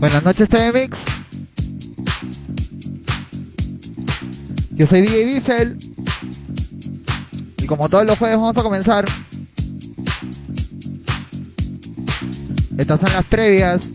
Buenas noches, TV. Yo soy DJ Diesel. Y como todos los jueves vamos a comenzar. Estas son las previas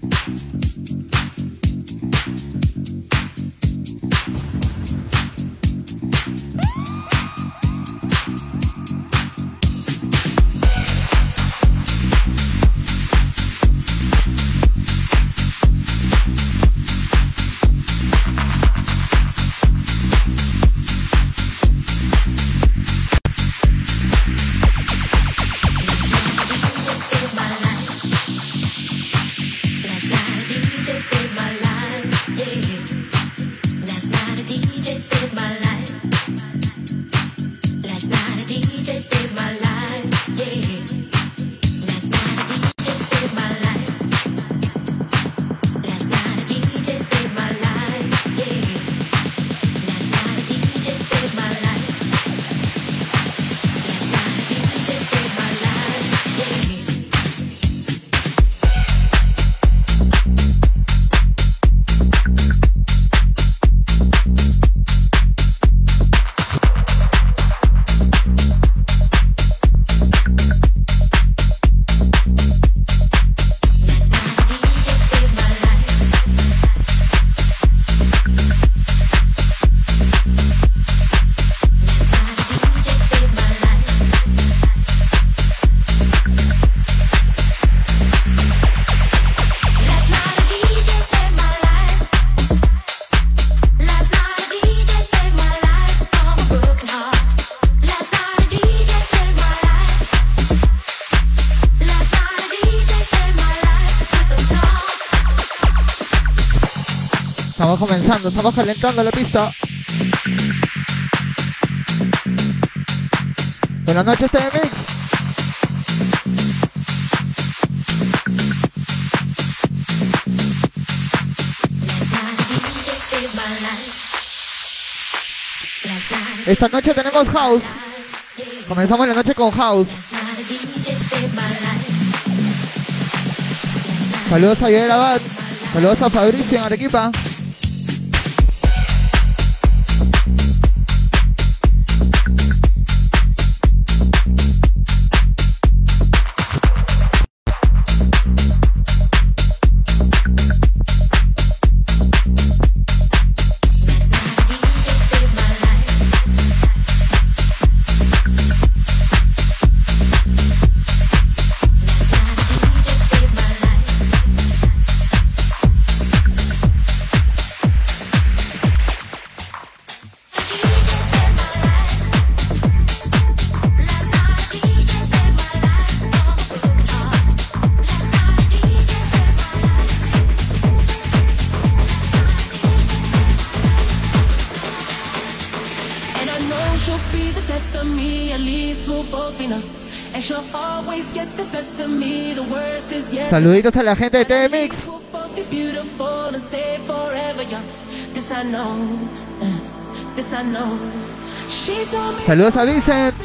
estamos calentando la pista. Buenas noches, TMX. Esta noche tenemos house. Comenzamos la noche con house. Saludos a Yoel Abad. Saludos a Fabricio en Arequipa. Saluditos a la gente de TMX. Saludos a Vincent.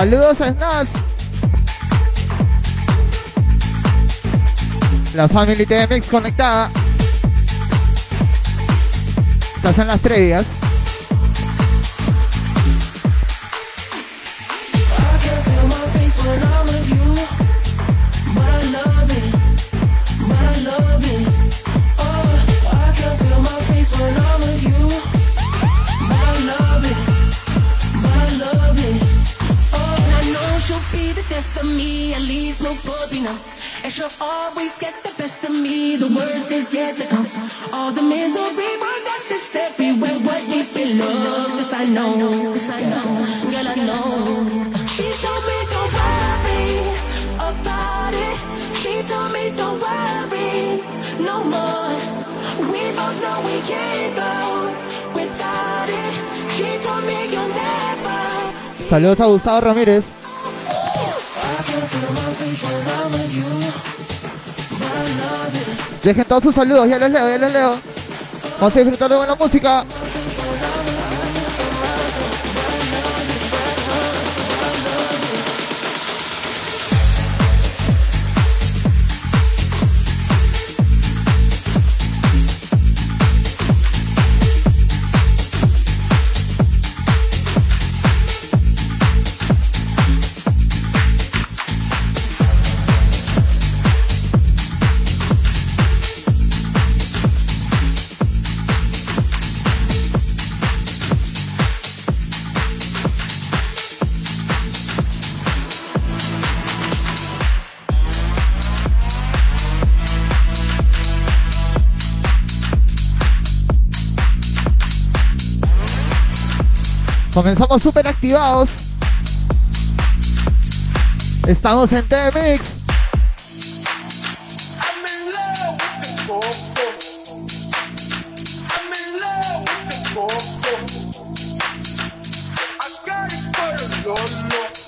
Saludos a Snaz. La Family TMX conectada. Estas son las previas. me, at least no puppy now. And she'll always get the best of me, the worst is yet to come. All the misery, but that's just everywhere. What deep in love, this I know, this I know, girl, I know. She told me don't worry about it. She told me don't worry no more. We both know we can't go without it. She told me you'll never. Saludos a Gustavo Ramírez. Dejen todos sus saludos, ya les leo, ya les leo. Vamos a disfrutar de buena música. Comenzamos súper activados. Estamos en T-Mix.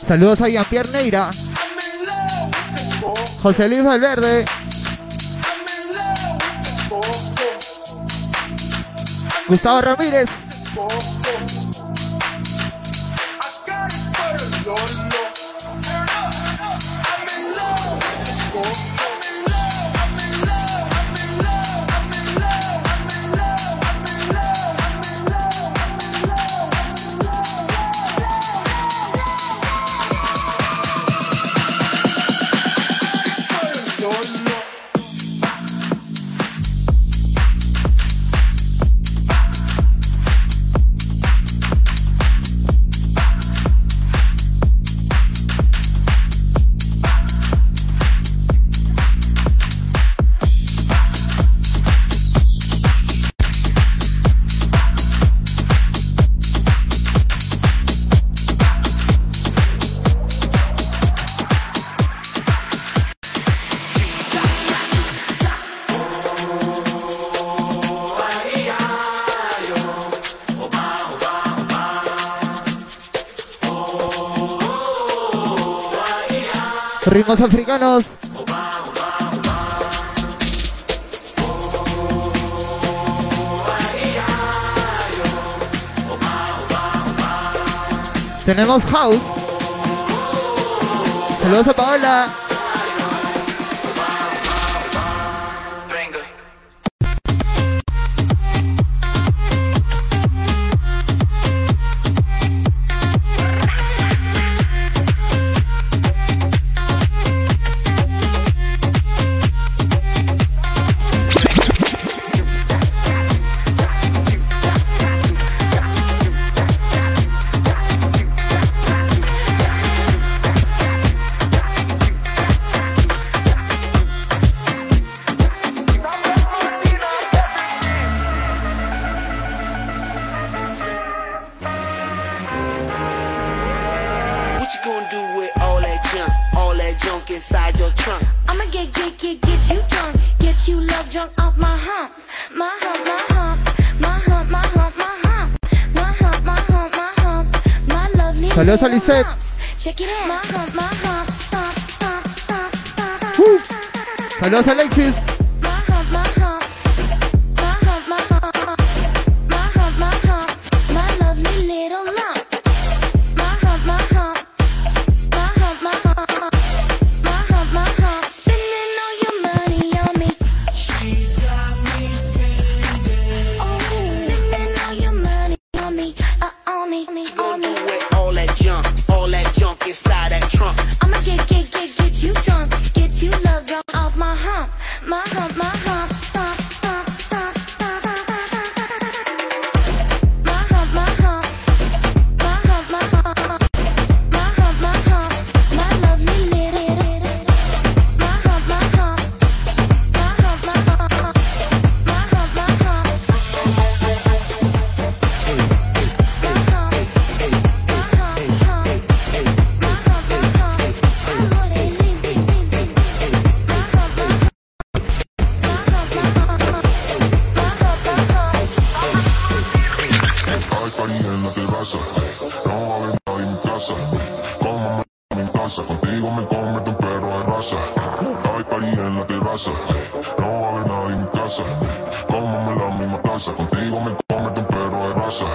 Saludos a Jean-Pierre Neira. José Luis Valverde. Gustavo Ramírez. I'm in love. Ritmos africanos. Tenemos house. Saludos a Paola. Saludos a Alexis. Contigo me comete un perro en raza. Hay país en la terraza. No va a haber nadie en mi casa. Cómame la misma casa. Contigo me comete un perro de raza.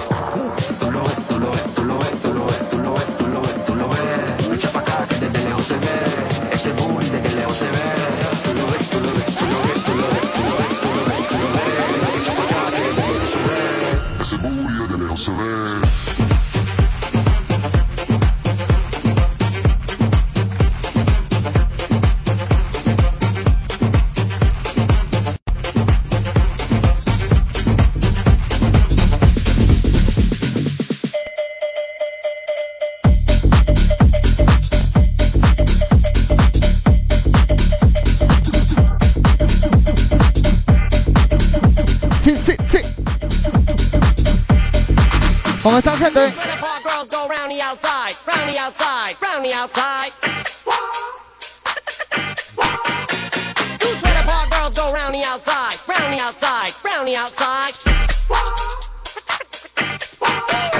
¿Cómo está haciendo? Eh?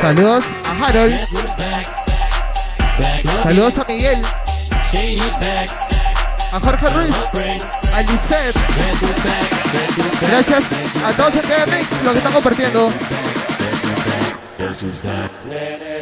Saludos a Harold. Saludos a Miguel. A Jorge Ruiz. A Lizeth. Gracias a todos ustedes lo que están compartiendo. This is that.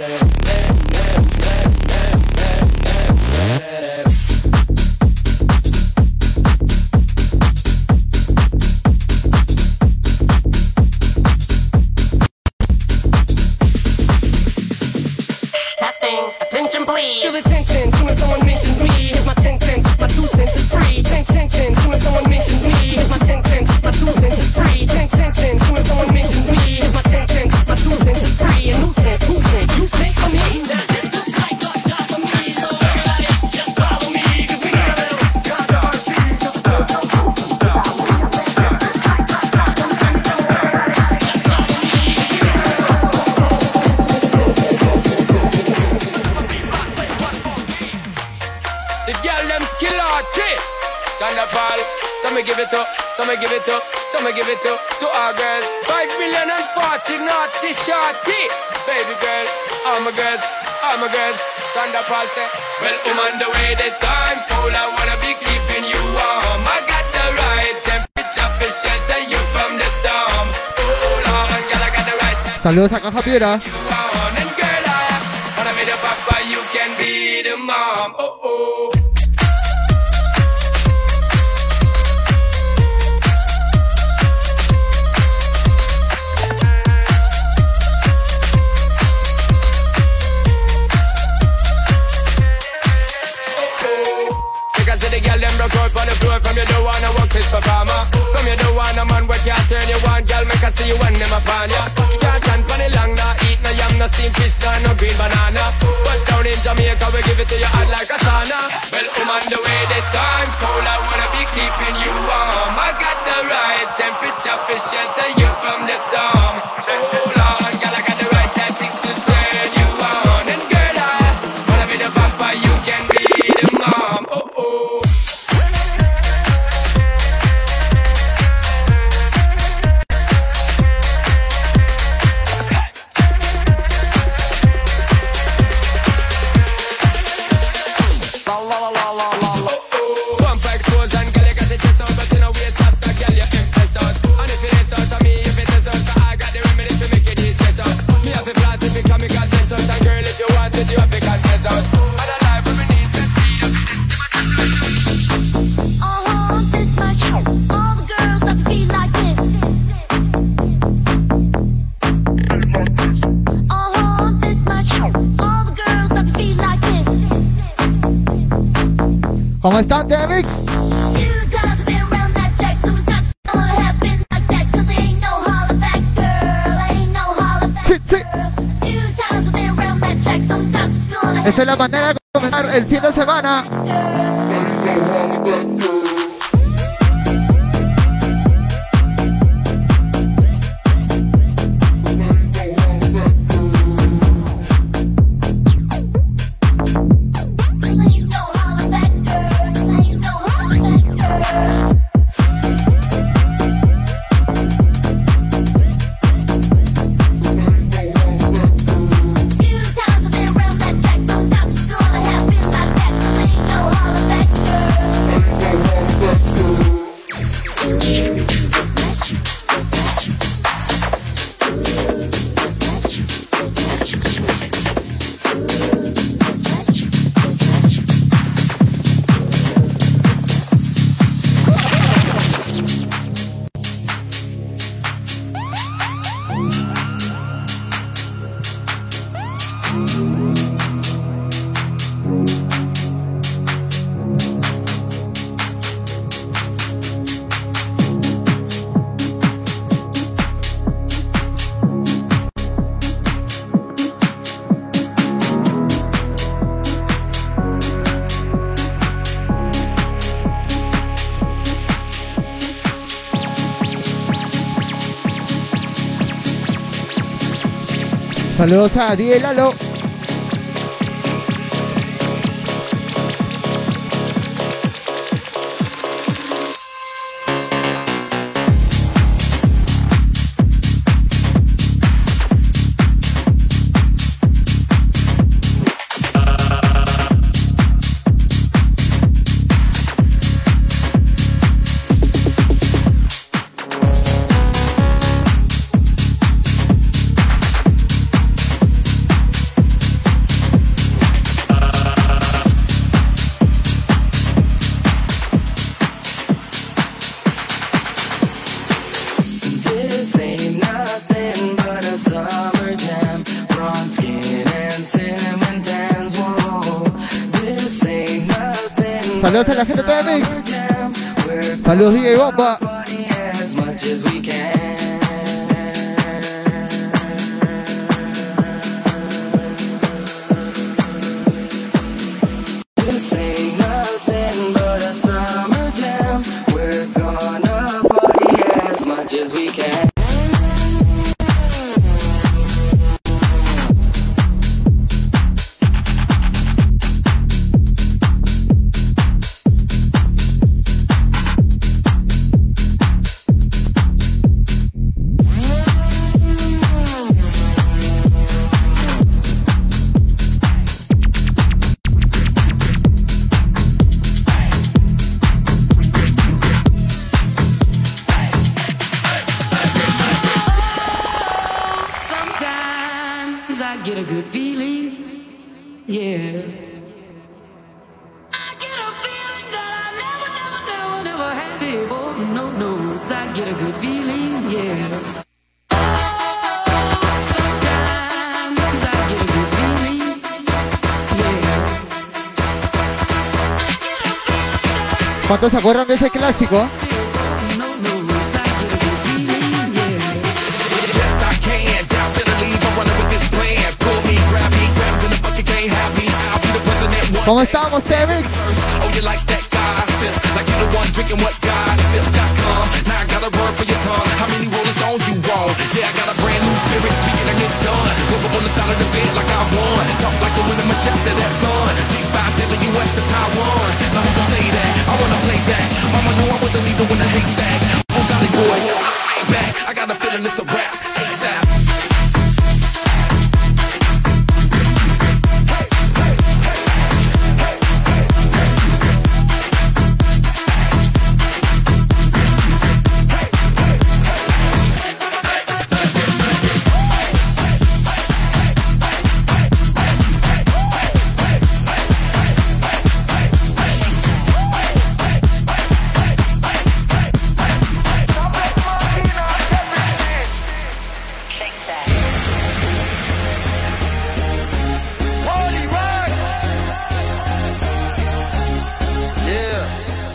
this tea Baby girl, I'm a girl, I'm a girl. Thunder Paul say, Well, I'm on the way this time, fool. I wanna be keeping you warm. I got the right temperature for shelter you from the storm. Oh, girl, I got the right temperature. Saludos. You can be the mom. Oh, oh. to you when them upon ya. Can't stand for the long, nah eat no yam, no steamed fish, nah no green banana. But down in Jamaica we give it to you hot like a sauna. Well, I'm on the way, the time cold, I wanna be keeping you warm. I got the right temperature for shelter you. ¿Cómo David? Esta es la manera de comenzar el fin de semana. Saludos a Ariel Los 10. Chicos, ¿se acuerdan de ese clásico? ¿Cómo estamos, Tevex? when I play that. Mama knew I wasn't leader when I haystack. Oh, golly boy, I fight back. I got a feeling it's a wrap.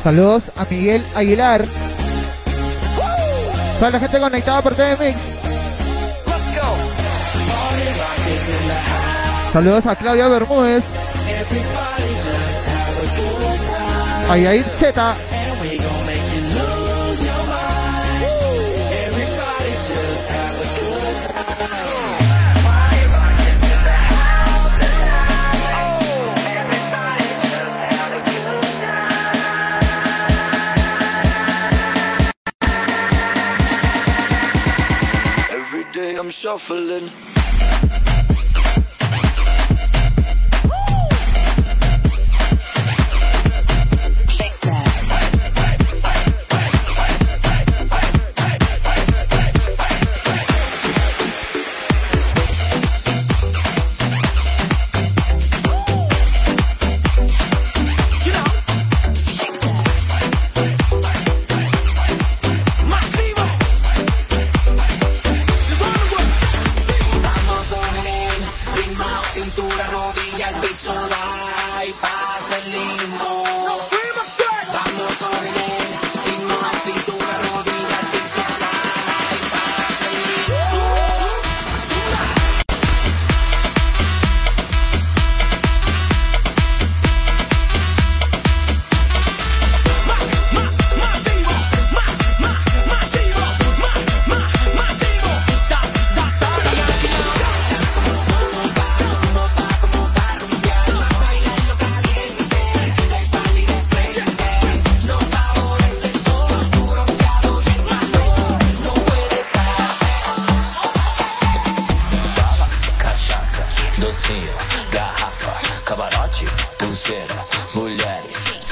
Saludos a Miguel Aguilar. Toda la gente conectada por TV Mix. Saludos a Claudia Bermúdez. A Yair Z. shuffling.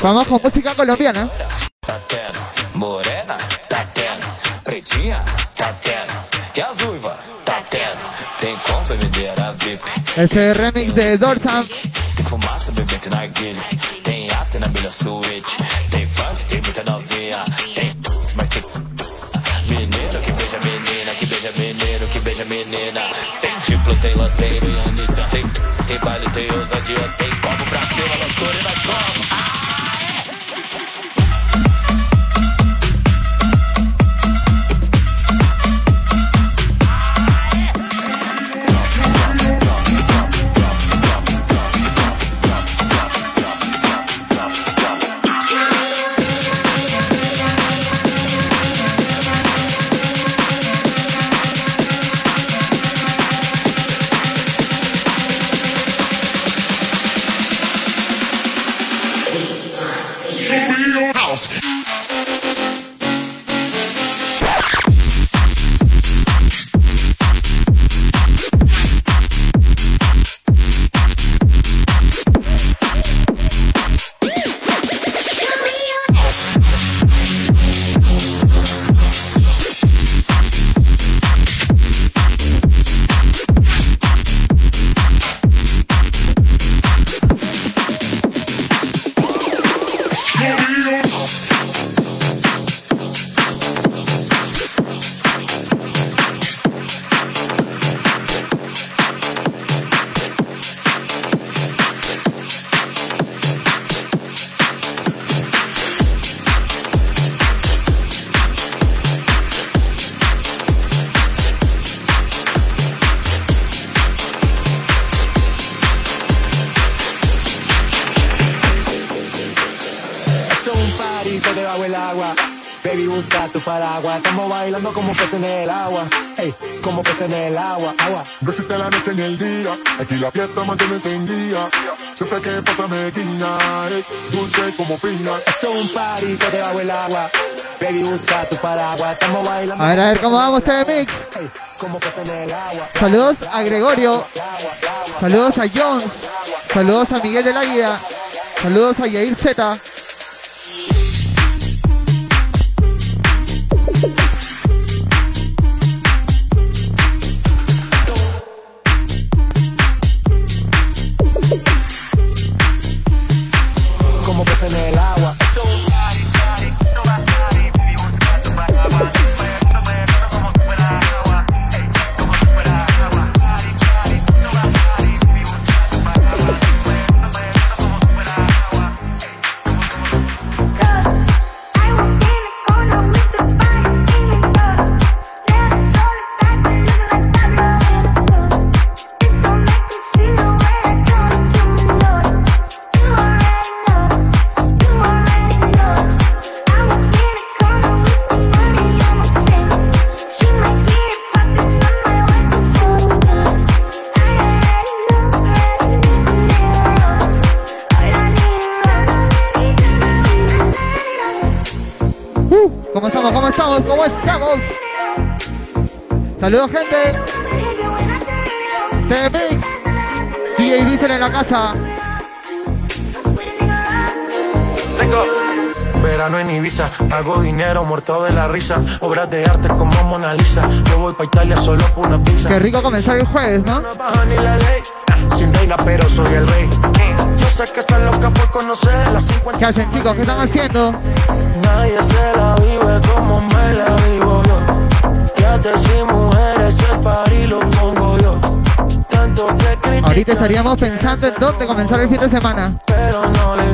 Vamos con música colombiana. Tá tendo, morena, tá tendo, pretinha, tá tendo, e as uivas, tá tendo. Tem com bebedeira VIP, Ese remix de Dorsam. tem fumaça, bebê, tem narguilha, tem after na melhor suíte, tem funk, tem muita novinha, tem mas tem menino que beija menina, que beija menino, que beija menina, tem diplo, tem loteiro e Anitta, tem, tem baile, tem ousadia, tem como pra cima, loucura e nós Bailando como peces en el agua. Hey, como peces en el agua. Agua. No existe la noche ni el día, aquí la fiesta mantiene encendida. Siempre que pasa me guiña, eh, dulce como piña. Esto es un parito debajo del agua. Baby, busca tu paraguas. Estamos bailando. A ver, a ver cómo vamos este mix. Hey, como peces en el agua. Saludos a Gregorio. Saludos a Jones. Saludos a Miguel del Águila. Saludos a Yair Z. estamos? ¿Cómo estamos? Saludos gente. Mix. DJ Diesel en la casa. Verano en Ibiza, hago dinero muerto de la risa. Obras de arte como Mona Lisa. Yo voy pa' Italia solo por una pizza. Qué rico comenzar el jueves, ¿no? No baja ni la ley. Sin reina, pero soy el rey. Yo sé que están loca por conocer las 50. ¿Qué hacen chicos? ¿Qué están haciendo? Nadie se la vive como me la vivo yo. Fíjate si mujeres el party lo pongo yo. Tanto que Ahorita estaríamos pensando en dónde comenzar el fin de semana. pero no les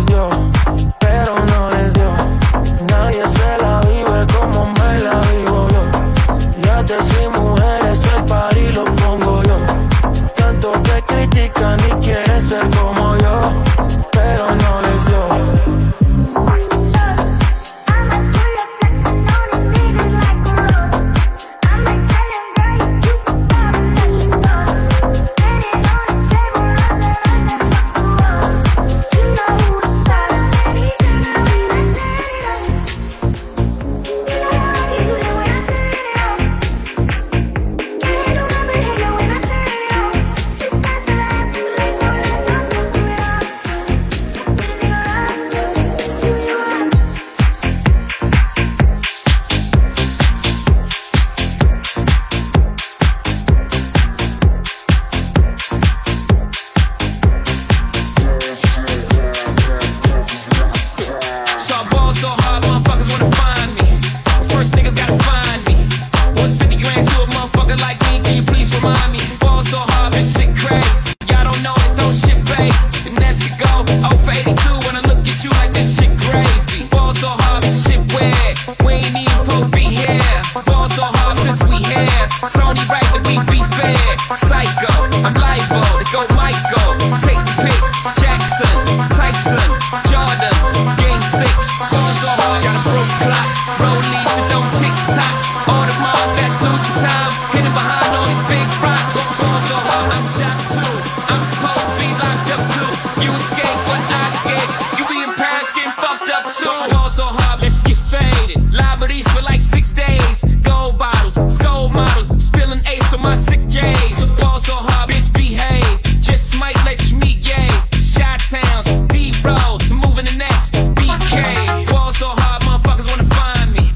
sick days. So fall so hard, bitch, behave. Just might let you meet gay. Shot towns, D rolls, moving the next BK. Fall so hard, motherfuckers wanna find me.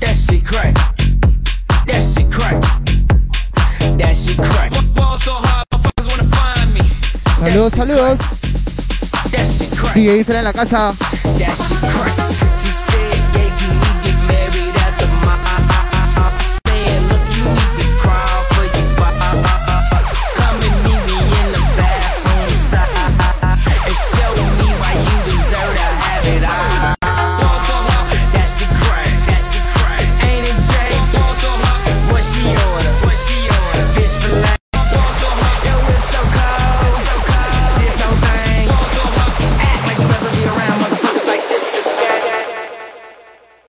That shit crack. That shit crack. That shit crack. Fall so hard, motherfuckers wanna find me. Saludos, saludos. DJ dice en la casa. That shit crack.